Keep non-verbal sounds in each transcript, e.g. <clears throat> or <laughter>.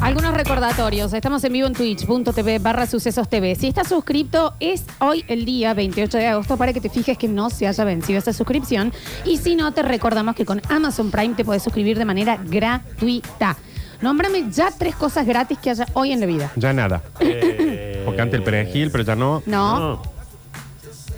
Algunos recordatorios. Estamos en vivo en twitch.tv barra sucesos TV. Si estás suscripto, es hoy el día 28 de agosto para que te fijes que no se haya vencido esa suscripción. Y si no, te recordamos que con Amazon Prime te puedes suscribir de manera gratuita. Nómbrame ya tres cosas gratis que haya hoy en la vida. Ya nada. Eh, Porque antes el perejil, pero ya no. No, No,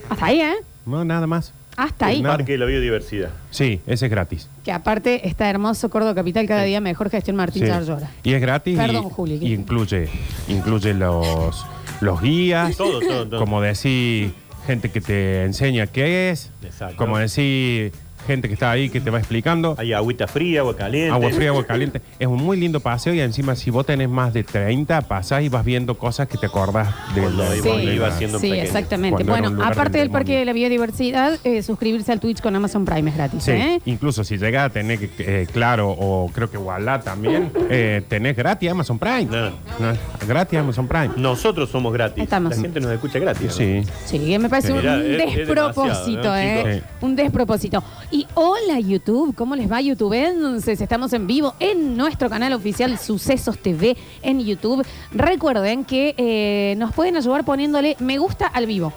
hasta ahí, ¿eh? No, nada más. Hasta ahí. el Parque de la Biodiversidad. Sí, ese es gratis. Que aparte está hermoso Córdoba Capital cada día mejor gestión Martín Sí. Yarlora. Y es gratis. Perdón, y, Juli, ¿qué? y incluye, incluye los, los guías. Todo, todo, todo. Como decir, gente que te enseña qué es. Exacto. Como decir, gente que está ahí que te va explicando. Hay agüita fría, agua caliente. Agua fría, agua caliente. Es un muy lindo paseo y encima si vos tenés más de 30, pasás y vas viendo cosas que te acordás de Cuando la- iba- Sí. iba siendo Sí, pequeño. exactamente. Cuando era Bueno, lugar aparte del del Parque de la Biodiversidad, eh, suscribirse al Twitch con Amazon Prime es gratis, Sí, ¿eh? incluso si llega a tener, eh, claro, o creo que Walla también, eh, tenés gratis Amazon Prime. No. No, gratis Amazon Prime. Nosotros somos gratis. Estamos. La gente nos escucha gratis. ¿no? Sí. Sí, me parece Mirá, un es- es despropósito, demasiado, ¿no, ¿eh? Un despropósito. Y hola YouTube, ¿cómo les va YouTubenses? Estamos en vivo en nuestro canal oficial Sucesos TV en YouTube. Recuerden que eh, nos pueden ayudar poniéndole me gusta al vivo.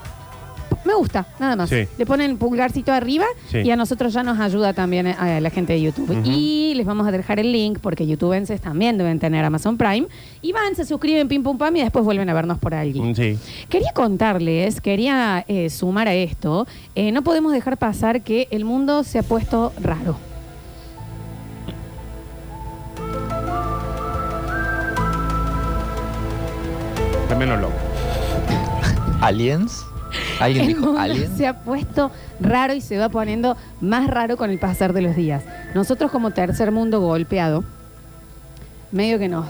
Me gusta, nada más. Sí. Le ponen pulgarcito arriba Sí. y a nosotros ya nos ayuda también eh, a la gente de YouTube. Ujú. Y les vamos a dejar el link porque youtubenses también deben tener Amazon Prime. Y van, se suscriben, pim pum pam y después vuelven a vernos por allí. Mm, Sí. Quería contarles, quería eh, sumar a esto, eh, no podemos dejar pasar que el mundo se ha puesto raro. También lo loco. ¿Aliens? ¿Alguien <laughs> El dijo mundo se ha puesto raro y se va poniendo más raro con el pasar de los días. Nosotros como tercer mundo golpeado, medio que nos,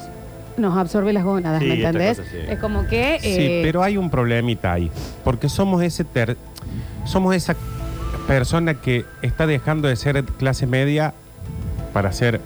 nos absorbe las gónadas, Sí, ¿me esta entendés? cosa sí. Es como que... Sí, eh, pero hay un problemita ahí. Porque somos ese ter- somos esa persona que está dejando de ser clase media para ser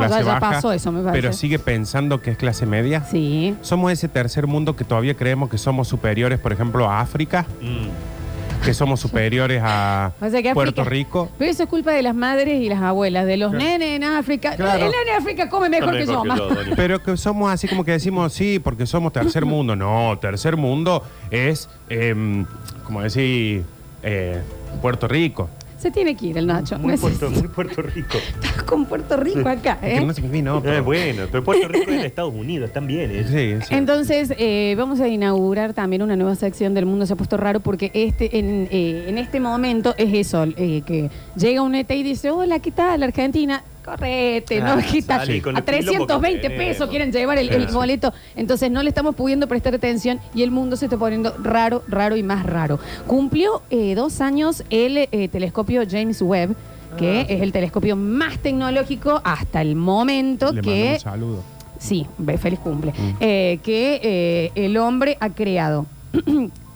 No, clase ya- ya baja, pasó eso, me parece. pero sigue pensando que es clase media. Sí. Somos ese tercer mundo que todavía creemos que somos superiores, por ejemplo, a África, Mm. que somos superiores a <laughs> O sea que Puerto África- Rico. Pero eso es culpa de las madres y las abuelas, de los Claro. nenes en África. Claro. El nene en África come mejor que mejor yo, que. <laughs> Pero que somos así como que decimos, sí, porque somos tercer <laughs> mundo. No, tercer mundo es, em, como decir, eh, Puerto Rico. Se tiene que ir el Nacho. Muy Puerto, muy Puerto Rico. <laughs> Estás con Puerto Rico acá, Es que ¿eh? no sé qué vino, Eh, pero- bueno, pero Puerto Rico es de Estados Unidos, también. ¿eh? Sí, sí. Entonces, eh, vamos a inaugurar también una nueva sección del mundo se ha puesto raro porque este en, eh, en este momento es eso, eh, que llega un ET y dice, hola, ¿qué tal, Argentina? Correte, Ah, ¿no? ¿Qué tal? salí con A el quilombo 320 que pesos quieren llevar el, boleto. Entonces, no le estamos pudiendo prestar atención y el mundo se está poniendo raro, raro y más raro. Cumplió eh, dos años el eh, telescopio James Webb, que Ah, sí. es el telescopio más tecnológico hasta el momento Le mando que un saludo. Sí, ve, feliz cumple. Mm. Eh, que eh, el hombre ha creado. <clears throat>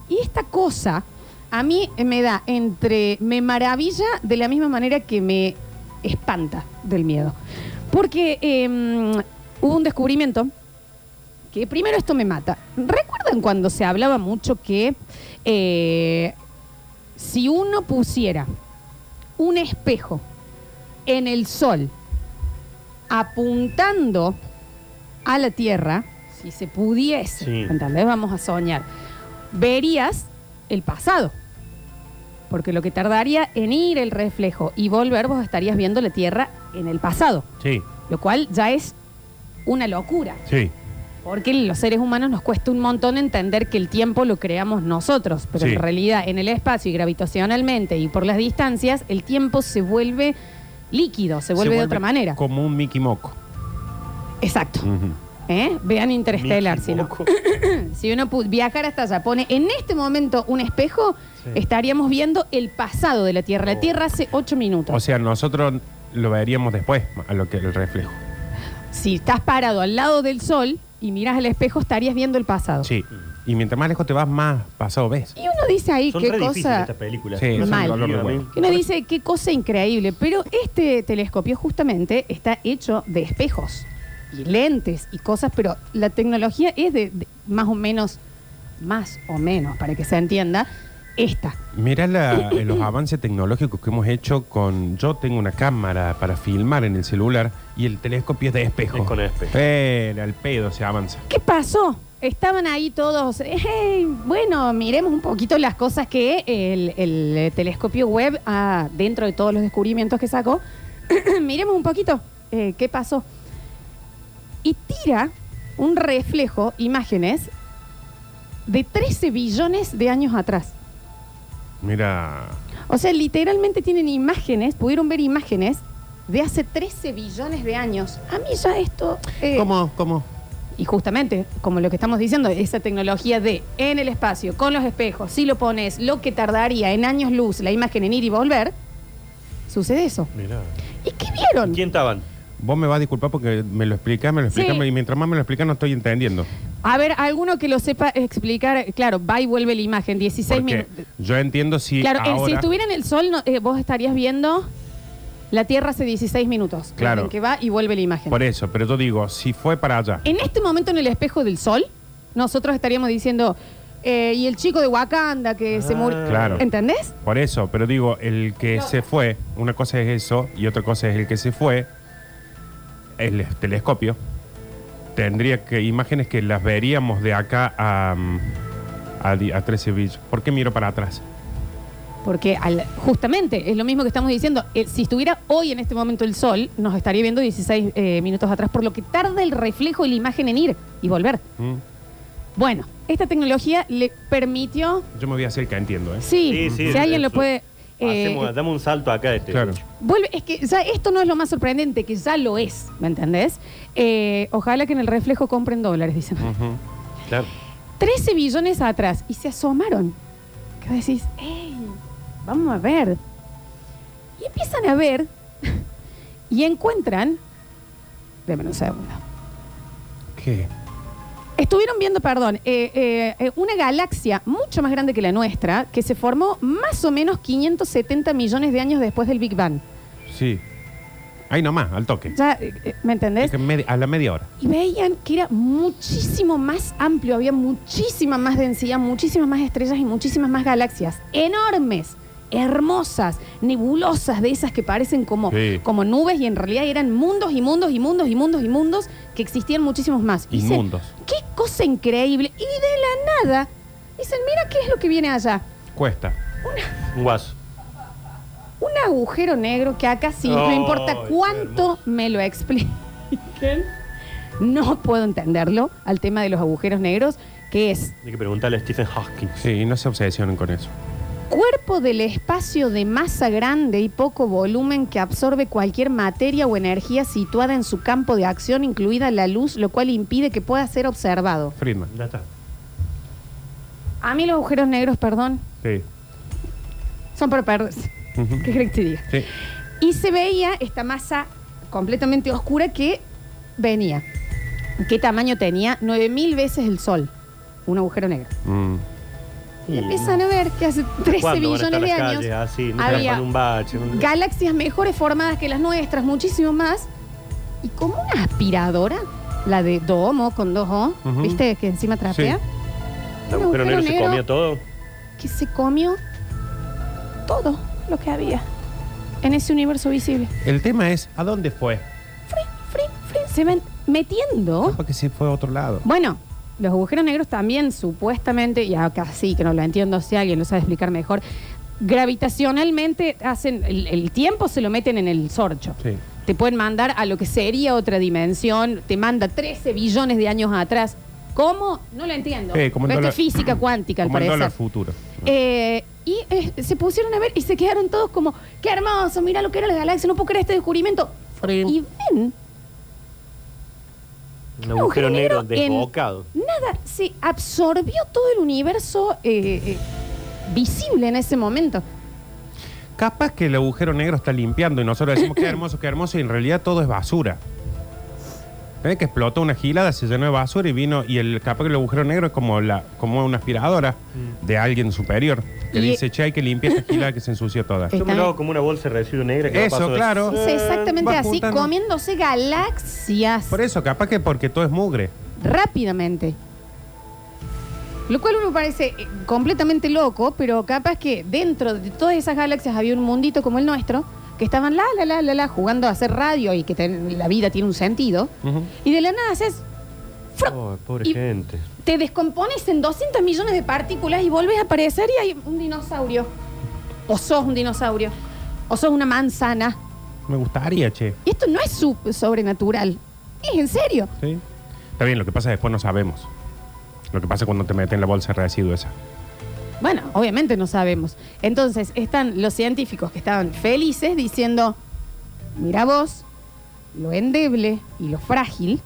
y esta cosa a mí me da entre. me maravilla de la misma manera que me espanta del miedo. Porque eh, hubo un descubrimiento que primero esto me mata. ¿Recuerdan cuando se hablaba mucho que eh, si uno pusiera un espejo en el sol apuntando a la Tierra, si se pudiese, Sí. ¿entendés? Vamos a soñar, verías el pasado. Porque lo que tardaría en ir el reflejo y volver, vos estarías viendo la Tierra en el pasado. Sí, Lo cual ya es una locura. sí. Porque los seres humanos nos cuesta un montón entender que el tiempo lo creamos nosotros, pero Sí. en realidad en el espacio y gravitacionalmente y por las distancias, el tiempo se vuelve líquido, se vuelve de otra manera. Como un Mickey Moco. Exacto. ¿Eh? Vean Interstellar, si no. <clears throat> Si uno pu- viajara hasta allá, pone en este momento un espejo, Sí. estaríamos viendo el pasado de la Tierra. La Oh. Tierra hace ocho minutos. O sea, nosotros lo veríamos después, a lo que el reflejo. si estás parado al lado del sol y miras al espejo, estarías viendo el pasado. Sí. Y mientras más lejos te vas, más pasado ves. Y uno dice ahí Son qué re difíciles cosa. estas películas. Sí, No es son un dolor de a mí. huevo. Y uno dice qué cosa increíble, pero este telescopio justamente está hecho de espejos y lentes y cosas, pero la tecnología es de, de más o menos, más o menos, para que se entienda, esta. Mira la- eh, los avances tecnológicos que hemos hecho con. Yo tengo una cámara para filmar en el celular y el telescopio es de espejo. Es con espejo. Pero al pedo se avanza. ¿Qué pasó? Estaban ahí todos, <laughs> "Ey, bueno, miremos un poquito las cosas que el, el, telescopio web, ah, dentro de todos los descubrimientos que sacó, <clears throat> miremos un poquito eh, qué pasó. Y tira un reflejo, imágenes, de 13 billones de años atrás. Mira. O sea, literalmente tienen imágenes, pudieron ver imágenes de hace 13 billones de años. A mí ya esto... eh, ¿Cómo? ¿Cómo? y justamente, como lo que estamos diciendo, esa tecnología de en el espacio, con los espejos, si lo pones, lo que tardaría en años luz la imagen en ir y volver, sucede eso. Mirá. ¿Y qué vieron? ¿Quién estaban? Vos me vas a disculpar porque me lo explicás, me lo explicás, Sí. y mientras más me lo explicas no estoy entendiendo. A ver, alguno que lo sepa explicar, claro, va y vuelve la imagen, 16 Porque minutos. yo entiendo si Claro, eh, ahora... si estuviera en el sol, no- eh, vos estarías viendo la Tierra hace 16 minutos. Claro. En que va y vuelve la imagen. Por eso, pero yo digo, si fue para allá. En este momento en el espejo del sol, nosotros estaríamos diciendo, eh, y el chico de Wakanda que se murió. Claro. ¿Entendés? Por eso, pero digo, el que se fue, una cosa es eso y otra cosa es el que se fue, el telescopio, tendría que, imágenes que las veríamos de acá a, mm, a, a 13 billones. ¿Por qué miro para atrás? Porque al- justamente es lo mismo que estamos diciendo. eh, si estuviera hoy en este momento el sol, nos estaría viendo 16 eh, minutos atrás, por lo que tarda el reflejo y la imagen en ir y volver. ¿Mm? Bueno, esta tecnología le permitió. Yo me voy a hacer que entiendo, ¿eh? Sí, Sí, sí, si alguien lo puede. Eh, Hacemos, damos un salto acá. Este. Claro. vuelve, es que ya esto no es lo más sorprendente, que ya lo es, ¿me entendés? Eh, ojalá que en el reflejo compren dólares, dicen. Ujú. Claro. 13 billones atrás y se asomaron. Que decís, ¡ey! Vamos a ver. Y empiezan a ver <laughs> y encuentran. Deme un segundo. ¿Qué? Estuvieron viendo, perdón, eh, eh, eh, una galaxia mucho más grande que la nuestra que se formó más o menos 570 millones de años después del Big Bang. Sí. Ahí nomás, al toque. Ya, eh, eh, ¿Me entendés? Es que medi- a la media hora. Y veían que era muchísimo más amplio, había muchísima más densidad, muchísimas más estrellas y muchísimas más galaxias. Enormes, hermosas, nebulosas, de esas que parecen como, Sí. como nubes y en realidad eran mundos y mundos y mundos y mundos y mundos que existían muchísimos más. Y dicen, Inmundos. qué cosa increíble. Y de la nada, dicen, mira qué es lo que viene allá. Cuesta. Un guaso. Un agujero negro que acá sí, no importa cuánto me lo expliquen, no puedo entenderlo al tema de los agujeros negros, que es Hay que preguntarle a Stephen Hawking. Sí, no se obsesionen con eso. Cuerpo del espacio de masa grande y poco volumen que absorbe cualquier materia o energía situada en su campo de acción, incluida la luz, lo cual impide que pueda ser observado. Friedman. Ya está. A mí los agujeros negros, perdón, Sí. son para perderse. Ujú. ¿Qué crees que te diga? Sí. Y se veía esta masa completamente oscura que venía. ¿Qué tamaño tenía? 9000 veces el Sol. Un agujero negro. Mm. Y empiezan a ver que hace 13 ¿Cuándo van a estar billones de las años calles así? No había un bache. un- galaxias mejores formadas que las nuestras, muchísimo más. Y como una aspiradora, la de Domo con dos O, Ujú. ¿viste? Que encima trapea. Sí. ¿El Un agujero negro se comía todo? Que se comió todo lo que había en ese universo visible. El tema es, ¿a dónde fue? Frin, frin, frin, se ven metiendo. Porque se fue a otro lado. Bueno, los agujeros negros también supuestamente, y acá sí que no lo entiendo, si alguien lo sabe explicar mejor, gravitacionalmente hacen, el, el tiempo se lo meten en el sorcho. Sí. Te pueden mandar a lo que sería otra dimensión, te manda 13 billones de años atrás. ¿Cómo? No lo entiendo. Sí, como esto es física cuántica, al el parecer. dólar futuro. Eh, y eh, se pusieron a ver y se quedaron todos como, qué hermoso, mira lo que era la galaxia, no puedo creer este descubrimiento. Y ven, Un agujero negro en- desbocado. Nada, se absorbió todo el universo eh, eh, visible en ese momento. Capaz que el agujero negro está limpiando y nosotros decimos qué hermoso, qué hermoso, y en realidad todo es basura. ¿Ves que explotó una gilada, se llenó de basura y vino, y el capaz que el agujero negro es como la, como una aspiradora de alguien superior que Y- dice, che, hay que limpiar esta gilada que se ensució toda. Eh, Yo me lo hago como una bolsa de residuo negra que Eso, claro. Es exactamente va así, juntando. comiéndose galaxias Por eso, capaz que porque todo es mugre. rápidamente. Lo cual me parece eh, completamente loco, pero capaz que dentro de todas esas galaxias había un mundito como el nuestro, que estaban la, la, la, la, la, jugando a hacer radio y que ten- la vida tiene un sentido. Ujú. Y de la nada haces. Oh, pobre Y- gente. te descompones en 200 millones de partículas y vuelves a aparecer y hay un dinosaurio. O sos un dinosaurio. O sos una manzana. Me gustaría, che. Y esto no es su- sobrenatural. Es en serio. ¿Sí? Está bien, lo que pasa es que después no sabemos. Lo que pasa cuando te meten la bolsa de esa. Bueno, obviamente no sabemos. Entonces están los científicos que estaban felices diciendo, mira vos, lo endeble y lo frágil,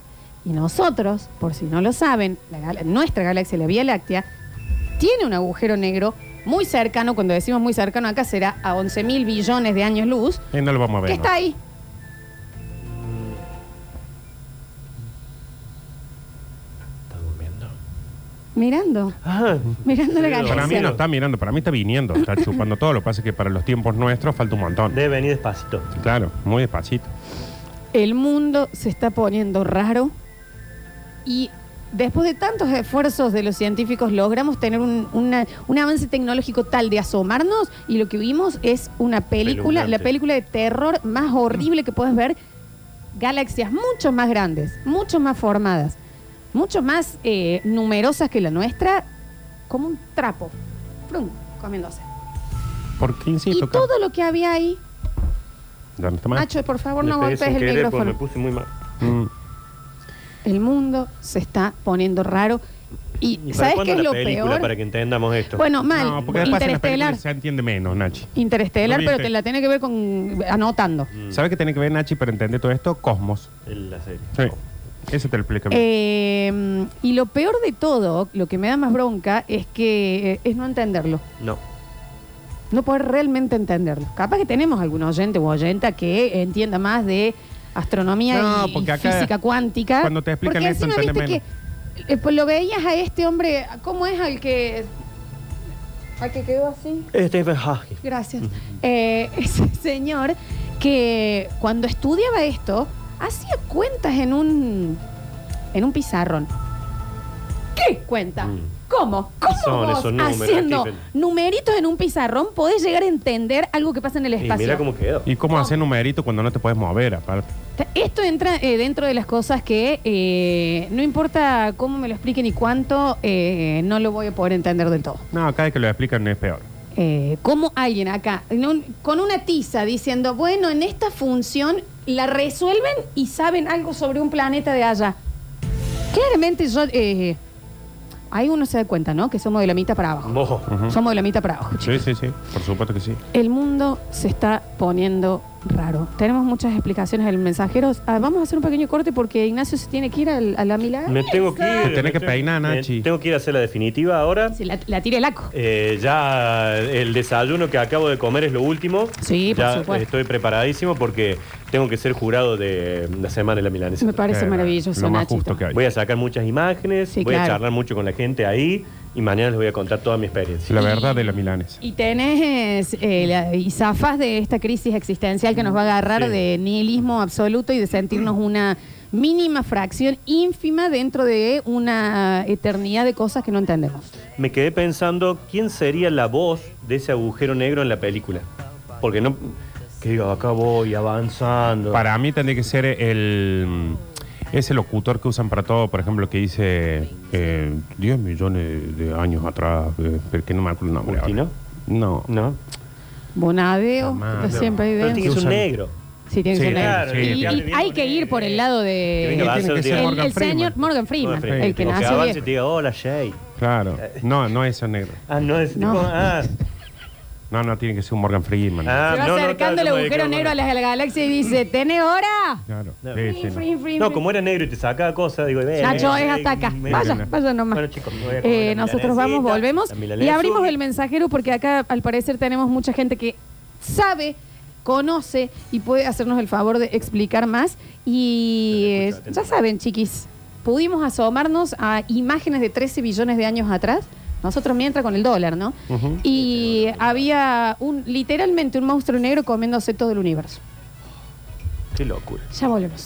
y nosotros, por si no lo saben, la gal- nuestra galaxia, la Vía Láctea, tiene un agujero negro muy cercano, cuando decimos muy cercano acá será a 11 mil billones de años luz, Eh, no lo vamos a ver. que ¿no? está ahí. Mirando, Ah, mirando la galaxia. Para mí no está mirando, para mí está viniendo, está <laughs> chupando todo. Lo que pasa es que para los tiempos nuestros falta un montón. debe venir despacito. Claro, muy despacito. El mundo se está poniendo raro y después de tantos esfuerzos de los científicos logramos tener un, una- un avance tecnológico tal de asomarnos y lo que vimos es una película, Espeluznante. la película de terror más horrible que puedes ver, galaxias mucho más grandes, mucho más formadas, mucho más eh, numerosas que la nuestra, como un trapo, Frum, comiéndose. ¿Por qué Y insisto? Carlos? todo lo que había ahí, Ya no está mal. Macho, por favor Le no pegué sin el querer porque micrófono. Me puse muy mal. Mm. El mundo se está poniendo raro. Y, ¿Y para ¿sabes cuándo qué es la lo película peor? para que entendamos esto? Bueno, mal. No, porque después en las Interestelar. películas se entiende menos, Nachi. Interestelar, ¿No pero viste? te la tiene que ver con anotando. Mm, ¿Sabe qué tiene que ver, Nachi, para entender todo esto? Cosmos. en la serie. Sí. Ese te lo explica bien. Eh, y lo peor de todo, lo que me da más bronca, es que eh, es no entenderlo. No. No poder realmente entenderlo. Capaz que tenemos algún oyente o oyenta que entienda más de astronomía No, y, porque y acá, física cuántica. cuando te explican porque esto, encima entendés viste que eh, pues lo veías a este hombre, ¿cómo es al que al que quedó así? Stephen Hawking. Gracias. Eh, <laughs> ese señor que cuando estudiaba esto hacía cuentas en un en un pizarrón. ¿Qué cuenta? Mm. ¿Cómo? ¿Cómo son vos esos números, haciendo Stephen? numeritos en un pizarrón podés llegar a entender algo que pasa en el Y espacio? mira cómo quedó. ¿Y cómo hacer numerito cuando no te puedes mover, aparte? Esto entra eh, dentro de las cosas que eh, no importa cómo me lo expliquen y cuánto, eh, no lo voy a poder entender del todo. No, cada vez que lo explican es peor. Eh, ¿Cómo alguien acá, en un- con una tiza, diciendo, bueno, en esta función la resuelven y saben algo sobre un planeta de allá? Claramente yo... eh, ahí uno se da cuenta, ¿no? Que somos de la mitad para abajo. Ujú. Somos de la mitad para abajo. Sí, sí, sí. Por supuesto que sí. El mundo se está poniendo raro. Tenemos muchas explicaciones en el mensajero. Ah, vamos a hacer un pequeño corte porque Ignacio se tiene que ir al- a, la milagro. Me tengo que ir. Te tenés me que tengo- peinar, me Nachi. Tengo que ir a hacer la definitiva ahora. La, la tira el aco. Eh, ya el desayuno que acabo de comer es lo último. Sí, por ya supuesto. estoy preparadísimo porque tengo que ser jurado de la semana de la milanesa. Me parece Eh, maravilloso, Lo más Nachito. justo que hay. Voy a sacar muchas imágenes, Sí, voy a claro. charlar mucho con la gente ahí y mañana les voy a contar toda mi experiencia. La verdad de la milanes. Y tenés eh, la- y zafás de esta crisis existencial que nos va a agarrar Sí. de nihilismo absoluto y de sentirnos una mínima fracción ínfima dentro de una eternidad de cosas que no entendemos. Me quedé pensando quién sería la voz de ese agujero negro en la película. Porque no. Que diga, acá voy avanzando. Para mí tendría que ser el ese locutor que usan para todo, por ejemplo, que dice eh, 10 millones de años atrás, eh, pero que no me acuerdo el nombre. ahora. ¿Curtino? No. ¿No? Bonadeo, no. siempre hay Pero de... tiene que ser un Usan- negro. Sí, tiene que Sí, ser negro. claro, y, sí, y que hay que ir por el lado Que venga, de... va a tiene ser que El, Morgan el Freeman. señor Morgan Freeman, Morgan el que Freeman. nació avance y viejo. te diga, hola, Jay. Claro. No, no es negro. Ah, no es No. tipo, ah, No, no, tiene que ser un Morgan Freeman. Ah, Se va no, no, acercando el claro, yo me agujero negro a la, a la galaxia y dice, ¿tenés hora? Claro. No. Sí, sí, Frin, no. frin, frin, No, frin. como era negro y te sacaba cosas, digo, ve. Nacho, ve, es hasta acá. me- Vaya, vaya nomás. Bueno, chicos, me voy a comer Eh, la nosotros vamos, volvemos la y abrimos el mensajero porque acá al parecer tenemos mucha gente que sabe, conoce y puede hacernos el favor de explicar más. Y eh, ya saben, chiquis, pudimos asomarnos a imágenes de 13 billones de años atrás. Nosotros mientras con el dólar, ¿no? Y había un literalmente un monstruo negro comiéndose todo el universo. Qué locura. Ya volvemos.